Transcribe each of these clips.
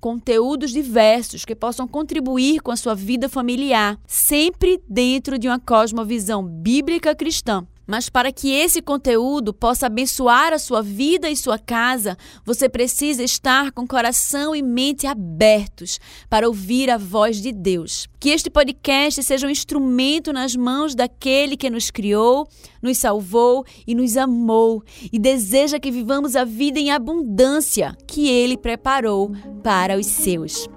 conteúdos diversos que possam contribuir com a sua vida familiar, sempre dentro de uma cosmovisão bíblica cristã. Mas para que esse conteúdo possa abençoar a sua vida e sua casa, você precisa estar com coração e mente abertos para ouvir a voz de Deus. Que este podcast seja um instrumento nas mãos daquele que nos criou, nos salvou e nos amou e deseja que vivamos a vida em abundância que ele preparou para os seus.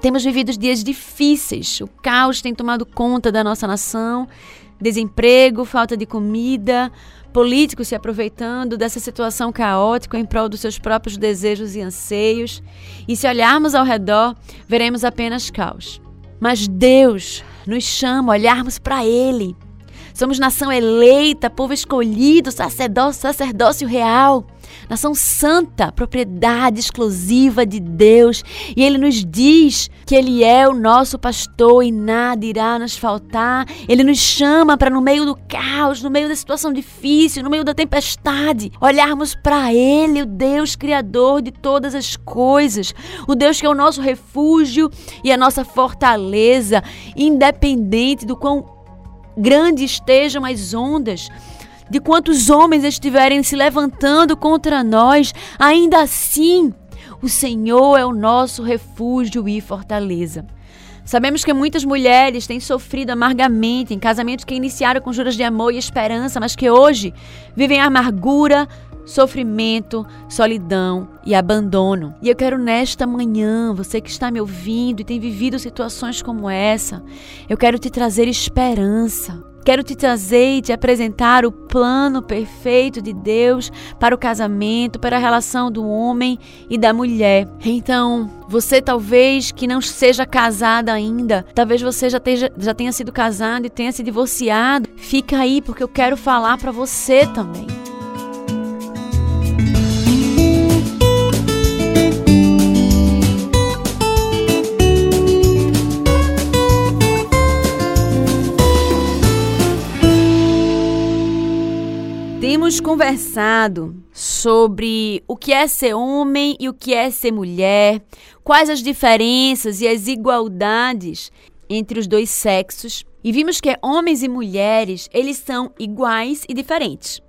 Temos vivido dias difíceis. O caos tem tomado conta da nossa nação. Desemprego, falta de comida, políticos se aproveitando dessa situação caótica em prol dos seus próprios desejos e anseios. E se olharmos ao redor, veremos apenas caos. Mas Deus nos chama a olharmos para Ele. Somos nação eleita, povo escolhido, sacerdócio, sacerdócio real nação santa, propriedade exclusiva de Deus. E ele nos diz que ele é o nosso pastor e nada irá nos faltar. Ele nos chama para no meio do caos, no meio da situação difícil, no meio da tempestade, olharmos para ele, o Deus criador de todas as coisas, o Deus que é o nosso refúgio e a nossa fortaleza, independente do quão grandes estejam as ondas de quantos homens estiverem se levantando contra nós, ainda assim, o Senhor é o nosso refúgio e fortaleza. Sabemos que muitas mulheres têm sofrido amargamente em casamentos que iniciaram com juras de amor e esperança, mas que hoje vivem amargura, sofrimento, solidão e abandono. E eu quero nesta manhã, você que está me ouvindo e tem vivido situações como essa, eu quero te trazer esperança. Quero te trazer e te apresentar o plano perfeito de Deus para o casamento, para a relação do homem e da mulher. Então, você talvez que não seja casada ainda, talvez você já, já tenha sido casado e tenha se divorciado, fica aí porque eu quero falar para você também. Temos conversado sobre o que é ser homem e o que é ser mulher, quais as diferenças e as igualdades entre os dois sexos, e vimos que homens e mulheres, eles são iguais e diferentes.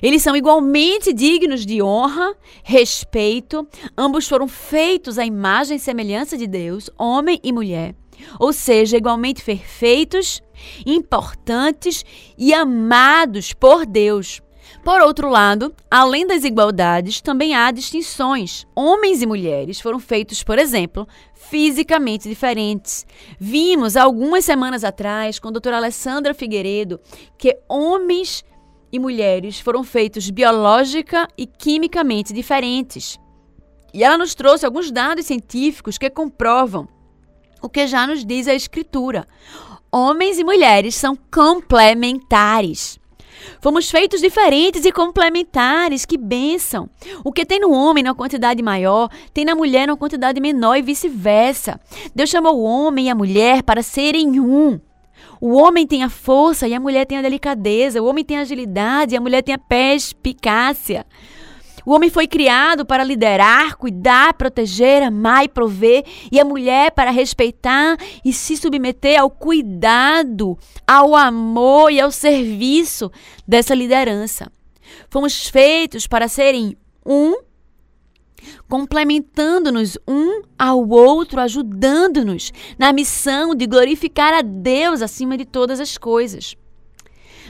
Eles são igualmente dignos de honra, respeito, ambos foram feitos à imagem e semelhança de Deus, homem e mulher, ou seja, igualmente perfeitos, importantes e amados por Deus. Por outro lado, além das igualdades, também há distinções. Homens e mulheres foram feitos, por exemplo, fisicamente diferentes. Vimos algumas semanas atrás, com a doutora Alessandra Figueiredo, que homens e mulheres foram feitos biológica e quimicamente diferentes. E ela nos trouxe alguns dados científicos que comprovam o que já nos diz a Escritura. Homens e mulheres são complementares. Fomos feitos diferentes e complementares, que bênção! O que tem no homem numa quantidade maior, tem na mulher numa quantidade menor e vice-versa. Deus chamou o homem e a mulher para serem um. O homem tem a força e a mulher tem a delicadeza. O homem tem a agilidade e a mulher tem a perspicácia. O homem foi criado para liderar, cuidar, proteger, amar e prover, e a mulher para respeitar e se submeter ao cuidado, ao amor e ao serviço dessa liderança. Fomos feitos para serem um, complementando-nos um ao outro, ajudando-nos na missão de glorificar a Deus acima de todas as coisas.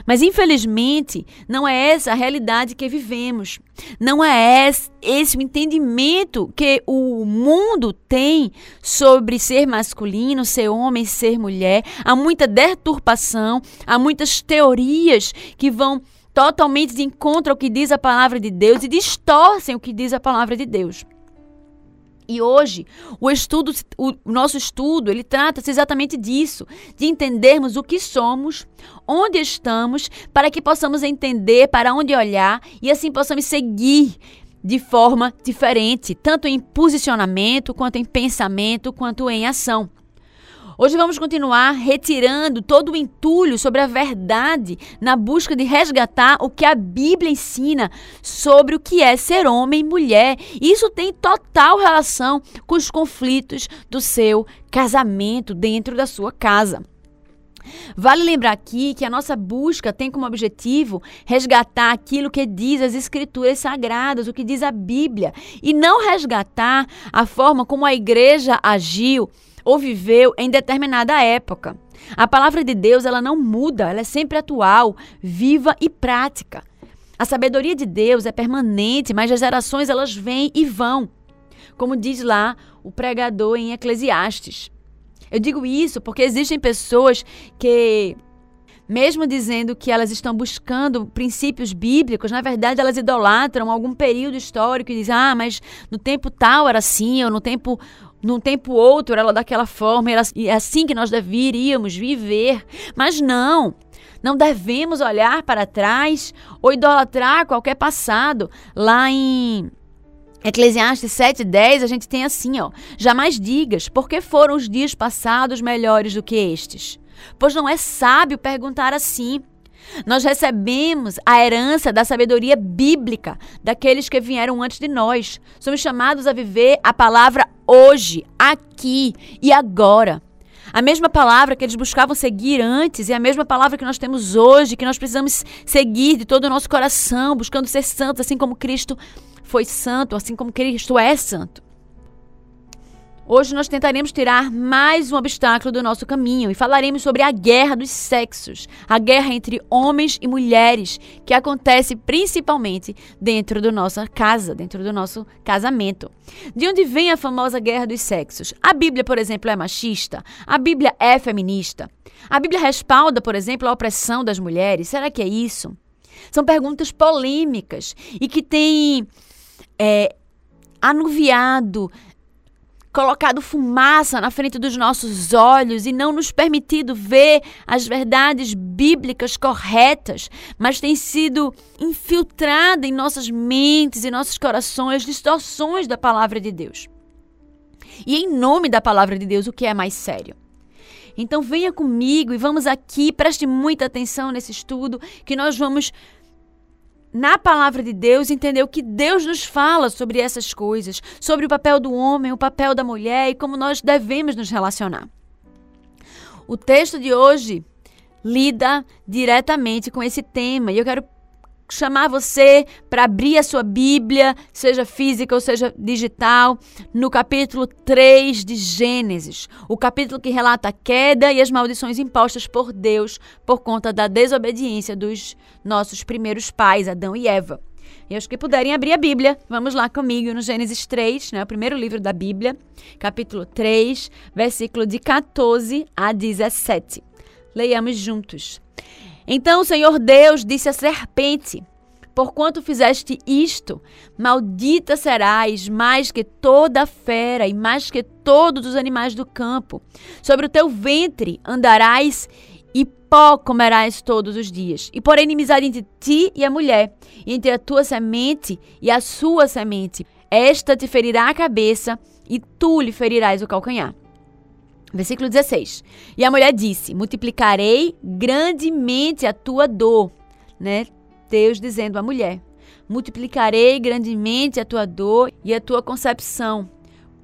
Mas infelizmente, não é essa a realidade que vivemos. Não é esse o entendimento que o mundo tem sobre ser masculino, ser homem, ser mulher. Há muita deturpação, há muitas teorias que vão totalmente de encontro ao que diz a palavra de Deus e distorcem o que diz a palavra de Deus. E hoje, o estudo, o nosso estudo, ele trata-se exatamente disso, de entendermos o que somos, onde estamos, para que possamos entender para onde olhar e assim possamos seguir de forma diferente, tanto em posicionamento, quanto em pensamento, quanto em ação. Hoje vamos continuar retirando todo o entulho sobre a verdade na busca de resgatar o que a Bíblia ensina sobre o que é ser homem e mulher. Isso tem total relação com os conflitos do seu casamento dentro da sua casa. Vale lembrar aqui que a nossa busca tem como objetivo resgatar aquilo que diz as Escrituras Sagradas, o que diz a Bíblia, e não resgatar a forma como a igreja agiu ou viveu em determinada época. A palavra de Deus, ela não muda, ela é sempre atual, viva e prática. A sabedoria de Deus é permanente, mas as gerações elas vêm e vão. Como diz lá o pregador em Eclesiastes. Eu digo isso porque existem pessoas que mesmo dizendo que elas estão buscando princípios bíblicos, na verdade elas idolatram algum período histórico e dizem: "Ah, mas no tempo tal era assim, ou no tempo num tempo outro ela daquela forma, era, e é assim que nós deveríamos viver. Mas não, não devemos olhar para trás ou idolatrar qualquer passado. Lá em Eclesiastes 7,10 a gente tem assim, ó. Jamais digas, porque foram os dias passados melhores do que estes? Pois não é sábio perguntar assim. Nós recebemos a herança da sabedoria bíblica daqueles que vieram antes de nós. Somos chamados a viver a palavra hoje, aqui e agora. A mesma palavra que eles buscavam seguir antes e a mesma palavra que nós temos hoje, que nós precisamos seguir de todo o nosso coração, buscando ser santos, assim como Cristo foi santo, assim como Cristo é santo. Hoje nós tentaremos tirar mais um obstáculo do nosso caminho e falaremos sobre a guerra dos sexos, a guerra entre homens e mulheres, que acontece principalmente dentro da nossa casa, dentro do nosso casamento. De onde vem a famosa guerra dos sexos? A Bíblia, por exemplo, é machista? A Bíblia é feminista? A Bíblia respalda, por exemplo, a opressão das mulheres? Será que é isso? São perguntas polêmicas e que têm é, anuviado colocado fumaça na frente dos nossos olhos e não nos permitido ver as verdades bíblicas corretas, mas tem sido infiltrada em nossas mentes e nossos corações distorções da palavra de Deus. E em nome da palavra de Deus, o que é mais sério? Então venha comigo e vamos aqui, preste muita atenção nesse estudo, que nós vamos na palavra de Deus, entender o que Deus nos fala sobre essas coisas, sobre o papel do homem, o papel da mulher e como nós devemos nos relacionar. O texto de hoje lida diretamente com esse tema e eu quero chamar você para abrir a sua Bíblia, seja física ou seja digital, no capítulo 3 de Gênesis, o capítulo que relata a queda e as maldições impostas por Deus por conta da desobediência dos nossos primeiros pais, Adão e Eva. E acho que puderem abrir a Bíblia, vamos lá comigo no Gênesis 3, né, o primeiro livro da Bíblia, capítulo 3, versículo de 14 a 17. Leiamos juntos. Então o Senhor Deus disse à serpente: Porquanto fizeste isto, maldita serás mais que toda fera e mais que todos os animais do campo. Sobre o teu ventre andarás e pó comerás todos os dias. E porém inimizade entre ti e a mulher, entre a tua semente e a sua semente. Esta te ferirá a cabeça e tu lhe ferirás o calcanhar. Versículo 16. E a mulher disse: Multiplicarei grandemente a tua dor, né? Deus dizendo à mulher: multiplicarei grandemente a tua dor e a tua concepção.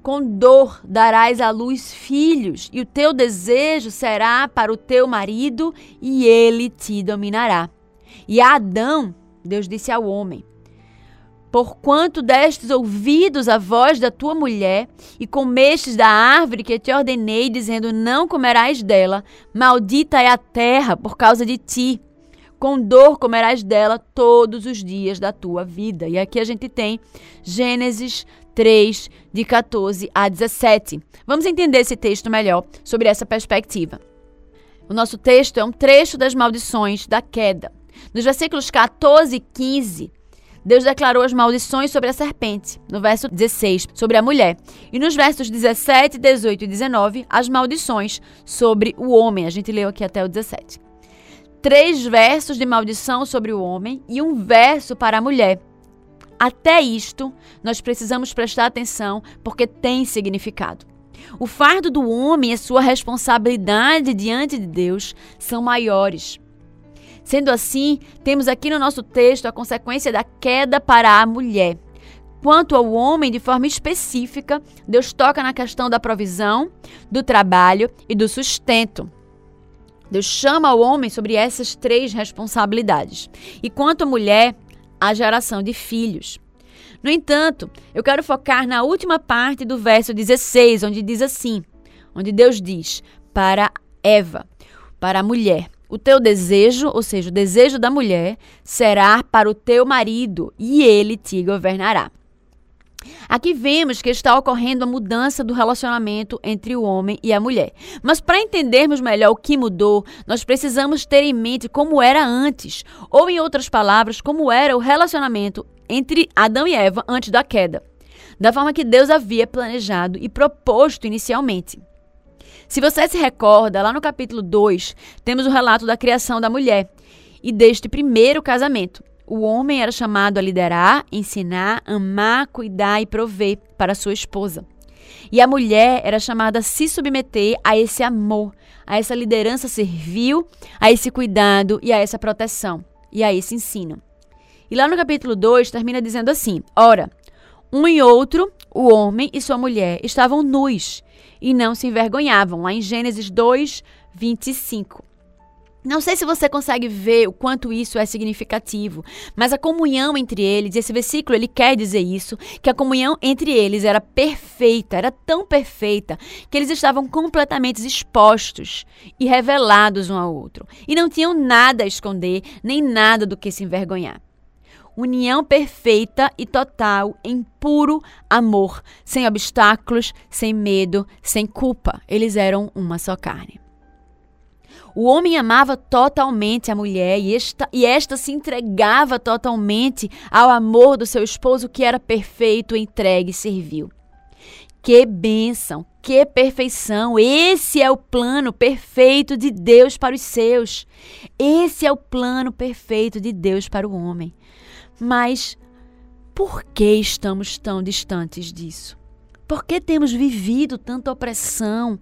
Com dor darás à luz filhos, e o teu desejo será para o teu marido, e ele te dominará. E a Adão, Deus disse ao homem: Porquanto destes ouvidos à voz da tua mulher, e comestes da árvore que te ordenei, dizendo: Não comerás dela, maldita é a terra por causa de ti. Com dor comerás dela todos os dias da tua vida. E aqui a gente tem Gênesis 3, de 14 a 17. Vamos entender esse texto melhor sobre essa perspectiva. O nosso texto é um trecho das maldições da queda. Nos versículos 14 e 15, Deus declarou as maldições sobre a serpente, no verso 16, sobre a mulher, e nos versos 17, 18 e 19, as maldições sobre o homem. A gente leu aqui até o 17 três versos de maldição sobre o homem e um verso para a mulher. Até isto, nós precisamos prestar atenção porque tem significado. O fardo do homem e sua responsabilidade diante de Deus são maiores. Sendo assim, temos aqui no nosso texto a consequência da queda para a mulher. Quanto ao homem, de forma específica, Deus toca na questão da provisão, do trabalho e do sustento. Deus chama o homem sobre essas três responsabilidades. E quanto à mulher, a geração de filhos. No entanto, eu quero focar na última parte do verso 16, onde diz assim: onde Deus diz para Eva, para a mulher: o teu desejo, ou seja, o desejo da mulher, será para o teu marido, e ele te governará. Aqui vemos que está ocorrendo a mudança do relacionamento entre o homem e a mulher. Mas para entendermos melhor o que mudou, nós precisamos ter em mente como era antes, ou em outras palavras, como era o relacionamento entre Adão e Eva antes da queda, da forma que Deus havia planejado e proposto inicialmente. Se você se recorda, lá no capítulo 2, temos o relato da criação da mulher e deste primeiro casamento. O homem era chamado a liderar, ensinar, amar, cuidar e prover para sua esposa. E a mulher era chamada a se submeter a esse amor, a essa liderança servil, a esse cuidado e a essa proteção, e a esse ensino. E lá no capítulo 2 termina dizendo assim: Ora, um e outro, o homem e sua mulher, estavam nus e não se envergonhavam, lá em Gênesis 2, 25. Não sei se você consegue ver o quanto isso é significativo, mas a comunhão entre eles, esse versículo ele quer dizer isso, que a comunhão entre eles era perfeita, era tão perfeita que eles estavam completamente expostos e revelados um ao outro, e não tinham nada a esconder, nem nada do que se envergonhar. União perfeita e total em puro amor, sem obstáculos, sem medo, sem culpa. Eles eram uma só carne. O homem amava totalmente a mulher e esta, e esta se entregava totalmente ao amor do seu esposo, que era perfeito, entregue e servil. Que bênção, que perfeição! Esse é o plano perfeito de Deus para os seus. Esse é o plano perfeito de Deus para o homem. Mas por que estamos tão distantes disso? Por que temos vivido tanta opressão,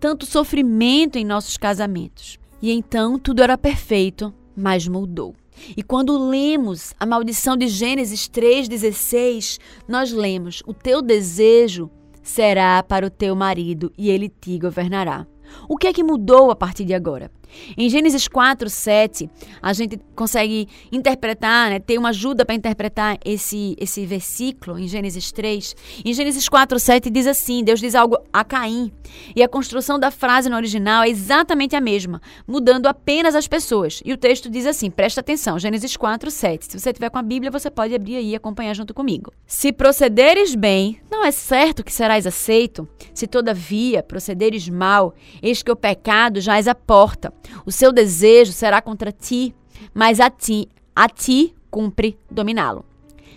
tanto sofrimento em nossos casamentos. E então tudo era perfeito, mas mudou. E quando lemos a maldição de Gênesis 3,16, nós lemos: O teu desejo será para o teu marido e ele te governará. O que é que mudou a partir de agora? Em Gênesis 4, 7, a gente consegue interpretar, né, ter uma ajuda para interpretar esse, esse versículo em Gênesis 3. Em Gênesis 4, 7 diz assim: Deus diz algo a Caim. E a construção da frase no original é exatamente a mesma, mudando apenas as pessoas. E o texto diz assim: presta atenção, Gênesis 4, 7. Se você tiver com a Bíblia, você pode abrir aí e acompanhar junto comigo. Se procederes bem, não é certo que serás aceito. Se todavia procederes mal, eis que o pecado já és a porta o seu desejo será contra ti, mas a ti, a ti cumpre dominá-lo.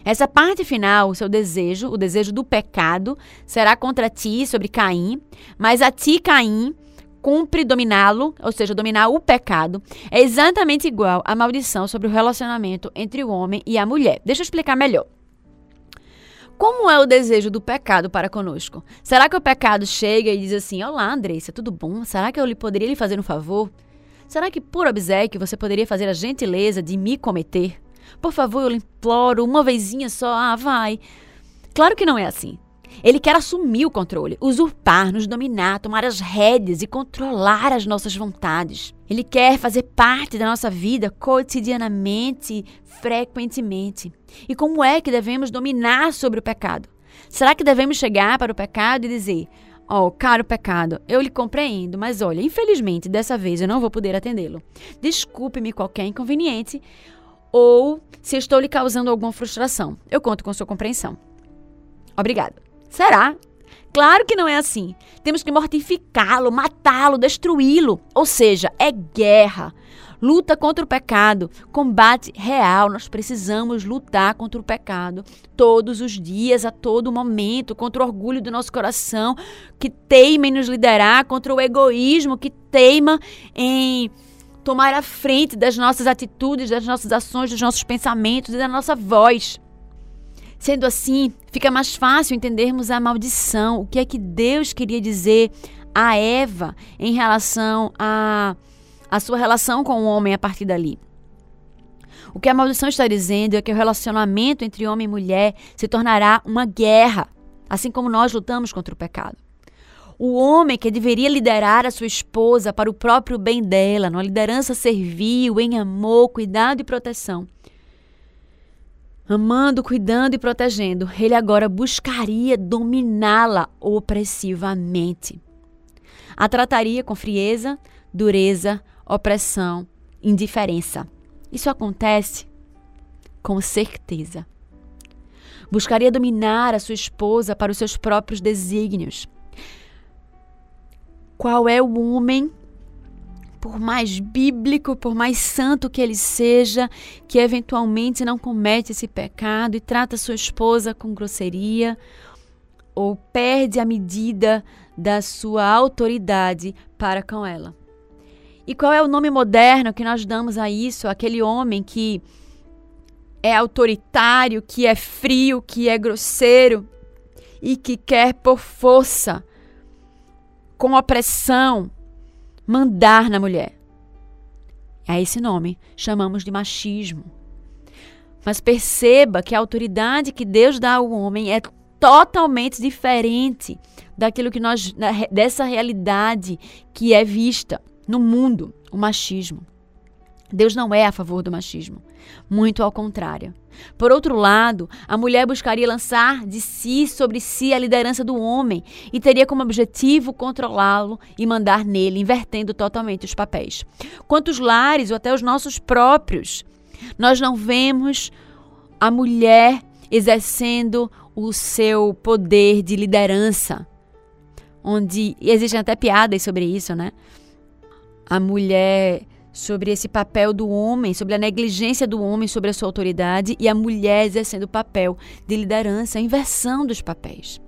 Essa parte final, o seu desejo, o desejo do pecado, será contra ti, sobre Caim, mas a ti, Caim, cumpre dominá-lo, ou seja, dominar o pecado, é exatamente igual à maldição sobre o relacionamento entre o homem e a mulher. Deixa eu explicar melhor. Como é o desejo do pecado para conosco? Será que o pecado chega e diz assim: Olá, Andressa, tudo bom? Será que eu lhe poderia lhe fazer um favor? Será que por obséquio você poderia fazer a gentileza de me cometer? Por favor, eu lhe imploro, uma vezinha só, ah, vai. Claro que não é assim. Ele quer assumir o controle, usurpar, nos dominar, tomar as rédeas e controlar as nossas vontades. Ele quer fazer parte da nossa vida cotidianamente, frequentemente. E como é que devemos dominar sobre o pecado? Será que devemos chegar para o pecado e dizer: Ó, oh, caro pecado, eu lhe compreendo, mas olha, infelizmente dessa vez eu não vou poder atendê-lo. Desculpe-me qualquer inconveniente ou se estou lhe causando alguma frustração. Eu conto com sua compreensão. Obrigada. Será? Claro que não é assim. Temos que mortificá-lo, matá-lo, destruí-lo. Ou seja, é guerra. Luta contra o pecado, combate real. Nós precisamos lutar contra o pecado todos os dias, a todo momento, contra o orgulho do nosso coração que teima em nos liderar, contra o egoísmo que teima em tomar a frente das nossas atitudes, das nossas ações, dos nossos pensamentos e da nossa voz. Sendo assim, fica mais fácil entendermos a maldição, o que é que Deus queria dizer a Eva em relação a, a sua relação com o homem a partir dali. O que a maldição está dizendo é que o relacionamento entre homem e mulher se tornará uma guerra, assim como nós lutamos contra o pecado. O homem que deveria liderar a sua esposa para o próprio bem dela, numa liderança servil, em amor, cuidado e proteção, amando, cuidando e protegendo, ele agora buscaria dominá-la opressivamente. A trataria com frieza, dureza, opressão, indiferença. Isso acontece com certeza. Buscaria dominar a sua esposa para os seus próprios desígnios. Qual é o homem por mais bíblico, por mais santo que ele seja, que eventualmente não comete esse pecado e trata sua esposa com grosseria ou perde a medida da sua autoridade para com ela. E qual é o nome moderno que nós damos a isso? Aquele homem que é autoritário, que é frio, que é grosseiro e que quer por força, com opressão, mandar na mulher. A esse nome chamamos de machismo. Mas perceba que a autoridade que Deus dá ao homem é totalmente diferente daquilo que nós dessa realidade que é vista no mundo, o machismo. Deus não é a favor do machismo, muito ao contrário. Por outro lado, a mulher buscaria lançar de si sobre si a liderança do homem e teria como objetivo controlá-lo e mandar nele, invertendo totalmente os papéis. Quantos lares ou até os nossos próprios, nós não vemos a mulher exercendo o seu poder de liderança, onde existem até piadas sobre isso, né? A mulher sobre esse papel do homem, sobre a negligência do homem sobre a sua autoridade e a mulher exercendo o papel de liderança, a inversão dos papéis.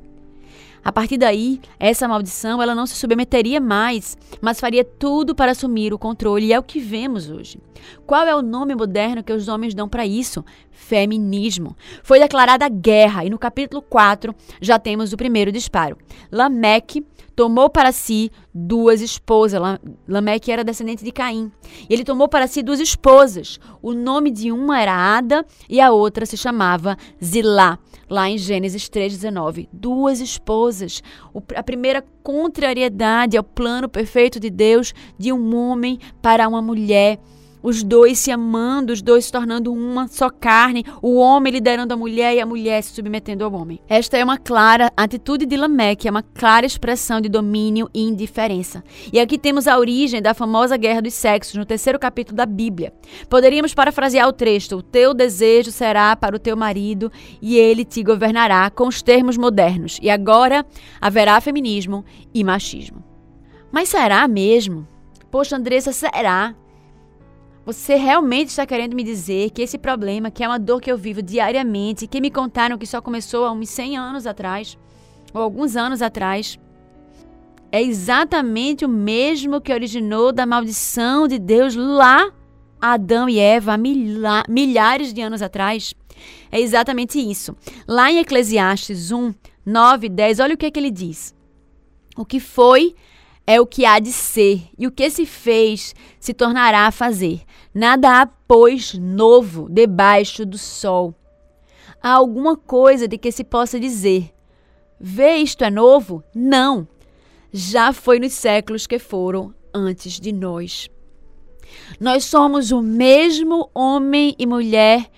A partir daí, essa maldição ela não se submeteria mais, mas faria tudo para assumir o controle, e é o que vemos hoje. Qual é o nome moderno que os homens dão para isso? Feminismo. Foi declarada guerra, e no capítulo 4 já temos o primeiro disparo. Lameque tomou para si duas esposas. Lameque era descendente de Caim. Ele tomou para si duas esposas. O nome de uma era Ada e a outra se chamava Zilá. Lá em Gênesis 3,19. Duas esposas. A primeira contrariedade ao plano perfeito de Deus de um homem para uma mulher os dois se amando, os dois se tornando uma só carne, o homem liderando a mulher e a mulher se submetendo ao homem. Esta é uma clara atitude de Lameque, é uma clara expressão de domínio e indiferença. E aqui temos a origem da famosa guerra dos sexos, no terceiro capítulo da Bíblia. Poderíamos parafrasear o texto: O teu desejo será para o teu marido e ele te governará, com os termos modernos. E agora haverá feminismo e machismo. Mas será mesmo? Poxa, Andressa, será? Você realmente está querendo me dizer que esse problema, que é uma dor que eu vivo diariamente, que me contaram que só começou há uns 100 anos atrás, ou alguns anos atrás, é exatamente o mesmo que originou da maldição de Deus lá Adão e Eva milhares de anos atrás? É exatamente isso. Lá em Eclesiastes 1, 9 10, olha o que, é que ele diz. O que foi é o que há de ser, e o que se fez se tornará a fazer. Nada há, pois, novo debaixo do sol. Há alguma coisa de que se possa dizer: Vê isto é novo? Não. Já foi nos séculos que foram antes de nós. Nós somos o mesmo homem e mulher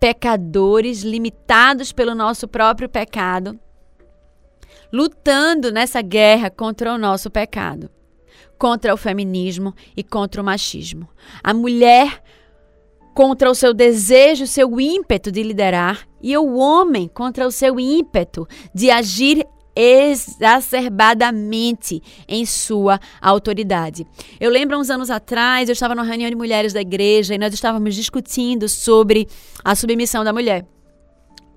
pecadores, limitados pelo nosso próprio pecado, lutando nessa guerra contra o nosso pecado, contra o feminismo e contra o machismo. A mulher contra o seu desejo, seu ímpeto de liderar, e o homem contra o seu ímpeto de agir exacerbadamente em sua autoridade. Eu lembro uns anos atrás, eu estava numa reunião de mulheres da igreja e nós estávamos discutindo sobre a submissão da mulher.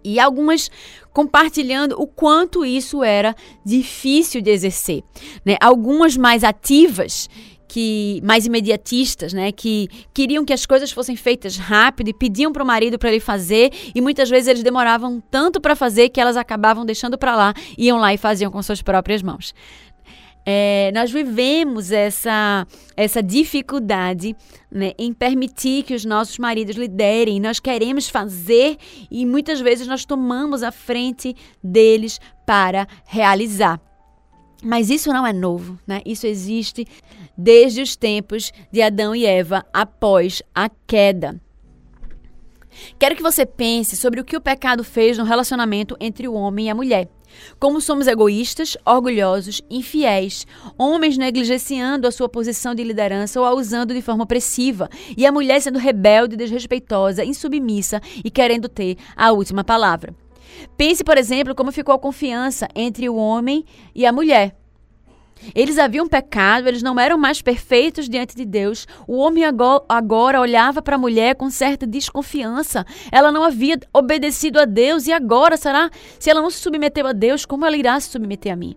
E algumas compartilhando o quanto isso era difícil de exercer. Né? Algumas mais ativas que mais imediatistas, né, que queriam que as coisas fossem feitas rápido e pediam para o marido para ele fazer e muitas vezes eles demoravam tanto para fazer que elas acabavam deixando para lá, iam lá e faziam com suas próprias mãos. É, nós vivemos essa, essa dificuldade né, em permitir que os nossos maridos liderem. Nós queremos fazer e muitas vezes nós tomamos a frente deles para realizar. Mas isso não é novo, né? Isso existe desde os tempos de Adão e Eva após a queda. Quero que você pense sobre o que o pecado fez no relacionamento entre o homem e a mulher. Como somos egoístas, orgulhosos, infiéis, homens negligenciando a sua posição de liderança ou a usando de forma opressiva, e a mulher sendo rebelde, desrespeitosa, insubmissa e querendo ter a última palavra. Pense, por exemplo, como ficou a confiança entre o homem e a mulher. Eles haviam pecado, eles não eram mais perfeitos diante de Deus. O homem agora olhava para a mulher com certa desconfiança. Ela não havia obedecido a Deus e agora, será? Se ela não se submeteu a Deus, como ela irá se submeter a mim?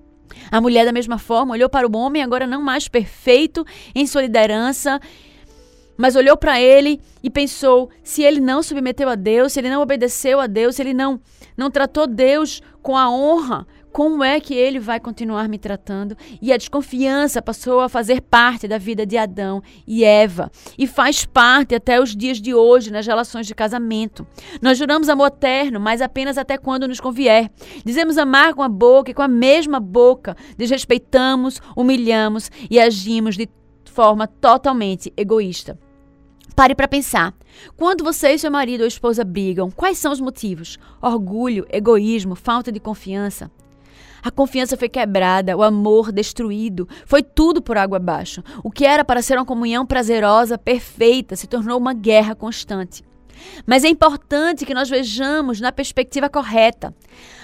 A mulher, da mesma forma, olhou para o homem, agora não mais perfeito em sua liderança, mas olhou para ele e pensou: se ele não submeteu a Deus, se ele não obedeceu a Deus, se ele não, não tratou Deus com a honra, como é que ele vai continuar me tratando? E a desconfiança passou a fazer parte da vida de Adão e Eva e faz parte até os dias de hoje nas relações de casamento. Nós juramos amor eterno, mas apenas até quando nos convier. Dizemos amar com a boca e com a mesma boca desrespeitamos, humilhamos e agimos de forma totalmente egoísta. Pare para pensar. Quando você e seu marido ou esposa brigam, quais são os motivos? Orgulho, egoísmo, falta de confiança? A confiança foi quebrada, o amor destruído, foi tudo por água abaixo. O que era para ser uma comunhão prazerosa, perfeita, se tornou uma guerra constante. Mas é importante que nós vejamos na perspectiva correta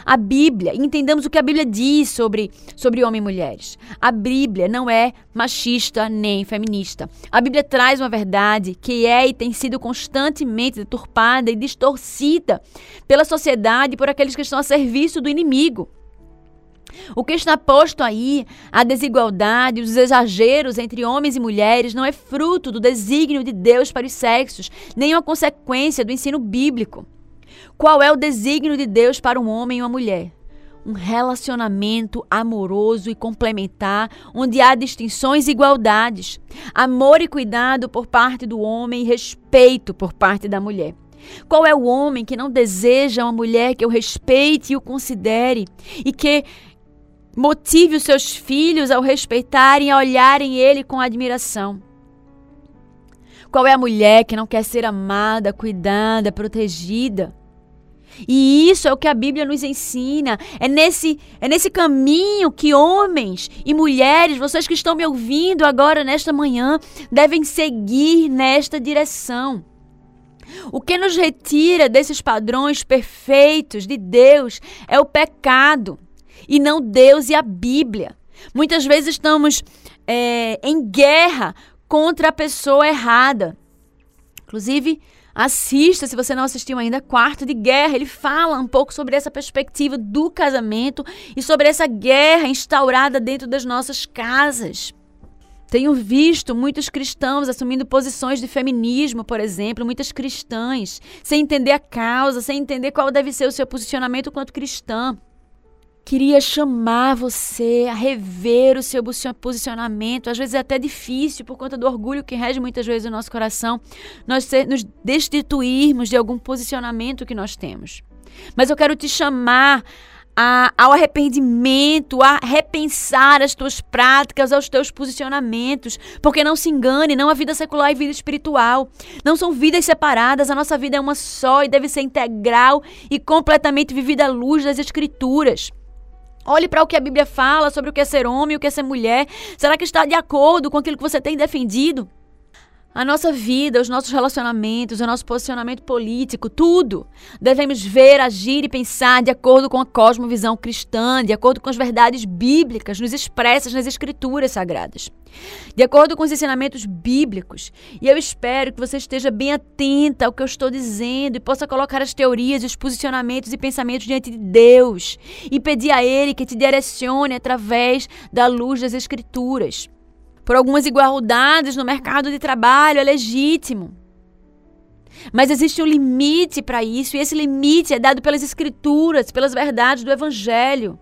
a Bíblia entendamos o que a Bíblia diz sobre, sobre homens e mulheres. A Bíblia não é machista nem feminista. A Bíblia traz uma verdade que é e tem sido constantemente deturpada e distorcida pela sociedade e por aqueles que estão a serviço do inimigo. O que está posto aí, a desigualdade, os exageros entre homens e mulheres, não é fruto do desígnio de Deus para os sexos, nem uma consequência do ensino bíblico. Qual é o desígnio de Deus para um homem e uma mulher? Um relacionamento amoroso e complementar, onde há distinções e igualdades, amor e cuidado por parte do homem e respeito por parte da mulher. Qual é o homem que não deseja uma mulher que o respeite e o considere e que Motive os seus filhos ao respeitarem a olharem ele com admiração. Qual é a mulher que não quer ser amada, cuidada, protegida? E isso é o que a Bíblia nos ensina. É nesse, é nesse caminho que homens e mulheres, vocês que estão me ouvindo agora nesta manhã, devem seguir nesta direção. O que nos retira desses padrões perfeitos de Deus é o pecado e não Deus e a Bíblia. Muitas vezes estamos é, em guerra contra a pessoa errada. Inclusive, assista, se você não assistiu ainda, Quarto de Guerra. Ele fala um pouco sobre essa perspectiva do casamento e sobre essa guerra instaurada dentro das nossas casas. Tenho visto muitos cristãos assumindo posições de feminismo, por exemplo, muitas cristãs, sem entender a causa, sem entender qual deve ser o seu posicionamento quanto cristã. Queria chamar você a rever o seu posicionamento. Às vezes é até difícil por conta do orgulho que rege muitas vezes o nosso coração, nós nos destituirmos de algum posicionamento que nós temos. Mas eu quero te chamar a, ao arrependimento, a repensar as tuas práticas, aos teus posicionamentos. Porque não se engane, não a vida secular e vida espiritual. Não são vidas separadas, a nossa vida é uma só e deve ser integral e completamente vivida à luz das Escrituras. Olhe para o que a Bíblia fala sobre o que é ser homem o que é ser mulher. Será que está de acordo com aquilo que você tem defendido? A nossa vida, os nossos relacionamentos, o nosso posicionamento político, tudo. Devemos ver, agir e pensar de acordo com a cosmovisão cristã, de acordo com as verdades bíblicas nos expressas nas escrituras sagradas, de acordo com os ensinamentos bíblicos. E eu espero que você esteja bem atenta ao que eu estou dizendo e possa colocar as teorias, os posicionamentos e pensamentos diante de Deus e pedir a Ele que te direcione através da luz das escrituras por algumas igualdades no mercado de trabalho é legítimo. Mas existe um limite para isso, e esse limite é dado pelas Escrituras, pelas verdades do Evangelho.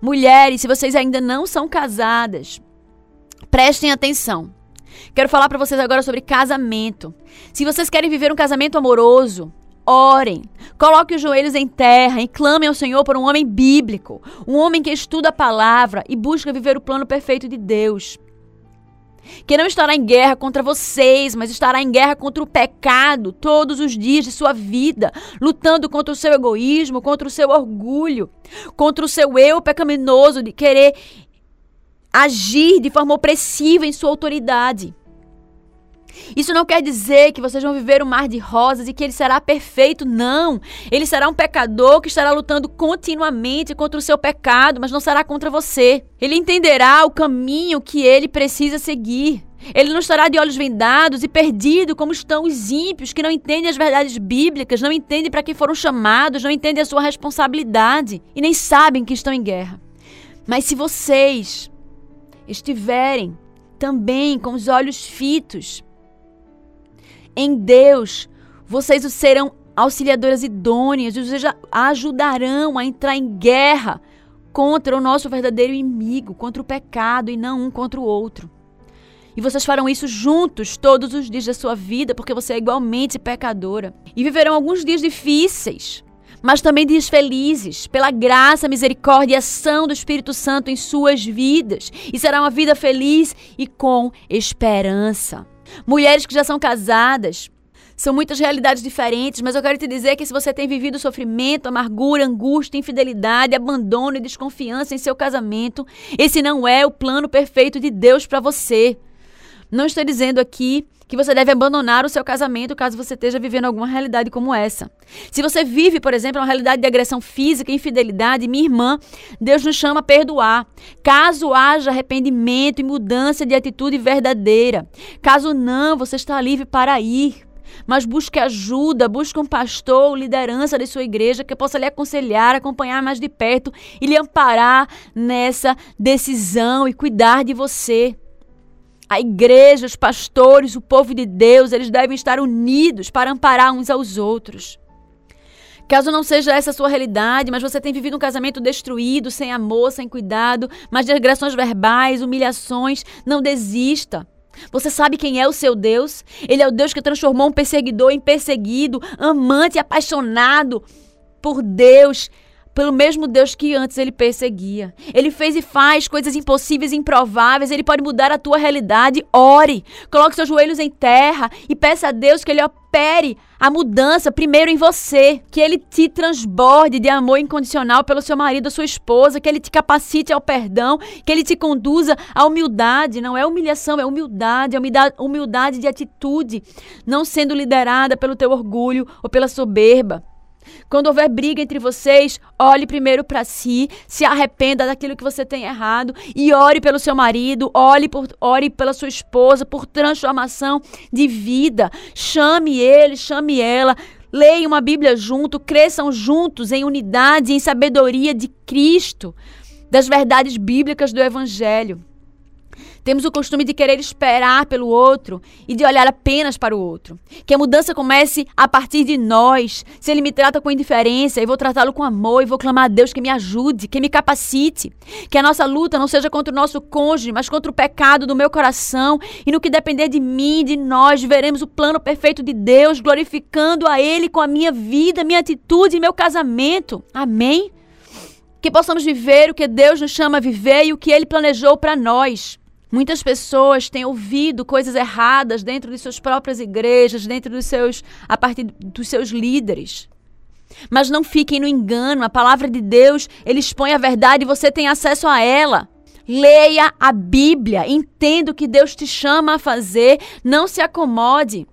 Mulheres, se vocês ainda não são casadas, prestem atenção. Quero falar para vocês agora sobre casamento. Se vocês querem viver um casamento amoroso, orem. Coloquem os joelhos em terra e clamem ao Senhor por um homem bíblico, um homem que estuda a palavra e busca viver o plano perfeito de Deus que não estará em guerra contra vocês, mas estará em guerra contra o pecado todos os dias de sua vida, lutando contra o seu egoísmo, contra o seu orgulho, contra o seu eu pecaminoso de querer agir de forma opressiva em sua autoridade. Isso não quer dizer que vocês vão viver um mar de rosas e que ele será perfeito, não. Ele será um pecador que estará lutando continuamente contra o seu pecado, mas não será contra você. Ele entenderá o caminho que ele precisa seguir. Ele não estará de olhos vendados e perdido como estão os ímpios que não entendem as verdades bíblicas, não entendem para que foram chamados, não entendem a sua responsabilidade e nem sabem que estão em guerra. Mas se vocês estiverem também com os olhos fitos em Deus, vocês serão auxiliadoras idôneas, vocês ajudarão a entrar em guerra contra o nosso verdadeiro inimigo, contra o pecado e não um contra o outro. E vocês farão isso juntos todos os dias da sua vida, porque você é igualmente pecadora. E viverão alguns dias difíceis, mas também dias felizes, pela graça, misericórdia e ação do Espírito Santo em suas vidas. E será uma vida feliz e com esperança. Mulheres que já são casadas. São muitas realidades diferentes, mas eu quero te dizer que se você tem vivido sofrimento, amargura, angústia, infidelidade, abandono e desconfiança em seu casamento, esse não é o plano perfeito de Deus para você. Não estou dizendo aqui que você deve abandonar o seu casamento caso você esteja vivendo alguma realidade como essa. Se você vive, por exemplo, uma realidade de agressão física, infidelidade, minha irmã, Deus nos chama a perdoar. Caso haja arrependimento e mudança de atitude verdadeira. Caso não, você está livre para ir mas busque ajuda, busque um pastor ou liderança de sua igreja que possa lhe aconselhar, acompanhar mais de perto e lhe amparar nessa decisão e cuidar de você. A igreja, os pastores, o povo de Deus, eles devem estar unidos para amparar uns aos outros. Caso não seja essa a sua realidade, mas você tem vivido um casamento destruído, sem amor, sem cuidado, mas de agressões verbais, humilhações, não desista. Você sabe quem é o seu Deus? Ele é o Deus que transformou um perseguidor em perseguido, amante apaixonado por Deus pelo mesmo Deus que antes ele perseguia. Ele fez e faz coisas impossíveis e improváveis. Ele pode mudar a tua realidade. Ore, coloque seus joelhos em terra e peça a Deus que ele opere a mudança primeiro em você, que ele te transborde de amor incondicional pelo seu marido, sua esposa, que ele te capacite ao perdão, que ele te conduza à humildade. Não é humilhação, é humildade, é humildade de atitude, não sendo liderada pelo teu orgulho ou pela soberba. Quando houver briga entre vocês, olhe primeiro para si, se arrependa daquilo que você tem errado e ore pelo seu marido, ore, por, ore pela sua esposa, por transformação de vida. Chame ele, chame ela. Leiam uma Bíblia junto, cresçam juntos em unidade em sabedoria de Cristo, das verdades bíblicas do Evangelho. Temos o costume de querer esperar pelo outro e de olhar apenas para o outro. Que a mudança comece a partir de nós. Se ele me trata com indiferença, eu vou tratá-lo com amor e vou clamar a Deus que me ajude, que me capacite. Que a nossa luta não seja contra o nosso cônjuge, mas contra o pecado do meu coração. E no que depender de mim, de nós, veremos o plano perfeito de Deus, glorificando a Ele com a minha vida, minha atitude e meu casamento. Amém? Que possamos viver o que Deus nos chama a viver e o que Ele planejou para nós. Muitas pessoas têm ouvido coisas erradas dentro de suas próprias igrejas, dentro dos seus, a partir dos seus líderes. Mas não fiquem no engano, a palavra de Deus, ele expõe a verdade e você tem acesso a ela. Leia a Bíblia, entenda o que Deus te chama a fazer, não se acomode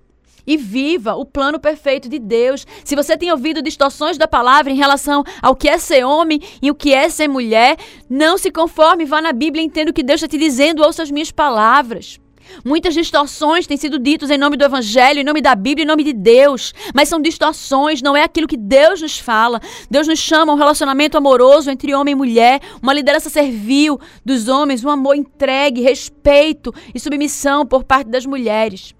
e viva o plano perfeito de Deus. Se você tem ouvido distorções da palavra em relação ao que é ser homem e o que é ser mulher, não se conforme, vá na Bíblia e entenda o que Deus está te dizendo, ouça as minhas palavras. Muitas distorções têm sido ditas em nome do Evangelho, em nome da Bíblia, em nome de Deus. Mas são distorções, não é aquilo que Deus nos fala. Deus nos chama a um relacionamento amoroso entre homem e mulher, uma liderança servil dos homens, um amor entregue, respeito e submissão por parte das mulheres.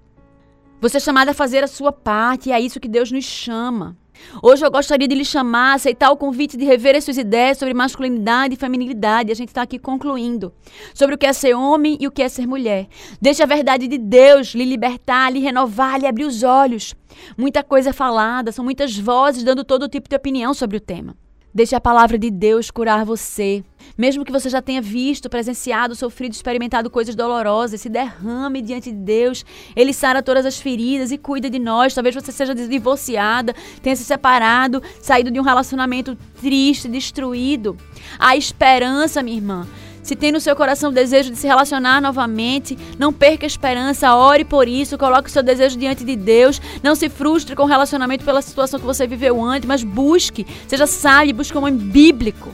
Você é chamada a fazer a sua parte e é isso que Deus nos chama. Hoje eu gostaria de lhe chamar, aceitar o convite de rever as suas ideias sobre masculinidade e feminilidade. A gente está aqui concluindo sobre o que é ser homem e o que é ser mulher. Deixe a verdade de Deus lhe libertar, lhe renovar, lhe abrir os olhos. Muita coisa é falada, são muitas vozes dando todo tipo de opinião sobre o tema. Deixe a palavra de Deus curar você. Mesmo que você já tenha visto, presenciado, sofrido, experimentado coisas dolorosas, se derrame diante de Deus. Ele sara todas as feridas e cuida de nós. Talvez você seja divorciada, tenha se separado, saído de um relacionamento triste, destruído. Há esperança, minha irmã. Se tem no seu coração o desejo de se relacionar novamente, não perca a esperança, ore por isso, coloque o seu desejo diante de Deus. Não se frustre com o relacionamento pela situação que você viveu antes, mas busque, seja sábio, busque um homem bíblico.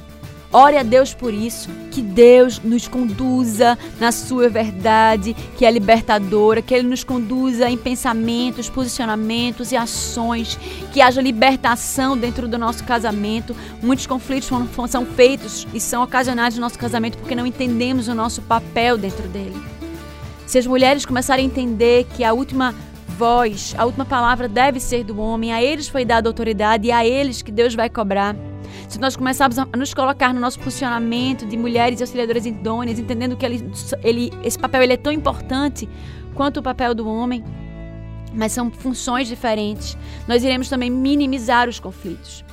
Ore a Deus por isso. Que Deus nos conduza na sua verdade, que é libertadora, que Ele nos conduza em pensamentos, posicionamentos e ações, que haja libertação dentro do nosso casamento. Muitos conflitos são feitos e são ocasionados no nosso casamento porque não entendemos o nosso papel dentro dele. Se as mulheres começarem a entender que a última voz, a última palavra deve ser do homem, a eles foi dada autoridade e a eles que Deus vai cobrar se nós começarmos a nos colocar no nosso posicionamento de mulheres auxiliadoras idôneas, entendendo que ele, ele, esse papel ele é tão importante quanto o papel do homem, mas são funções diferentes, nós iremos também minimizar os conflitos.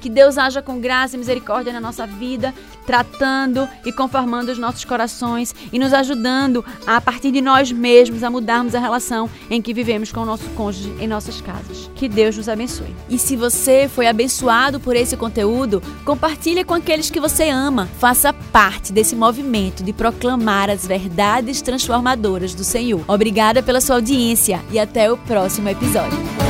Que Deus haja com graça e misericórdia na nossa vida, tratando e conformando os nossos corações e nos ajudando a, a partir de nós mesmos a mudarmos a relação em que vivemos com o nosso cônjuge em nossas casas. Que Deus nos abençoe. E se você foi abençoado por esse conteúdo, compartilhe com aqueles que você ama. Faça parte desse movimento de proclamar as verdades transformadoras do Senhor. Obrigada pela sua audiência e até o próximo episódio.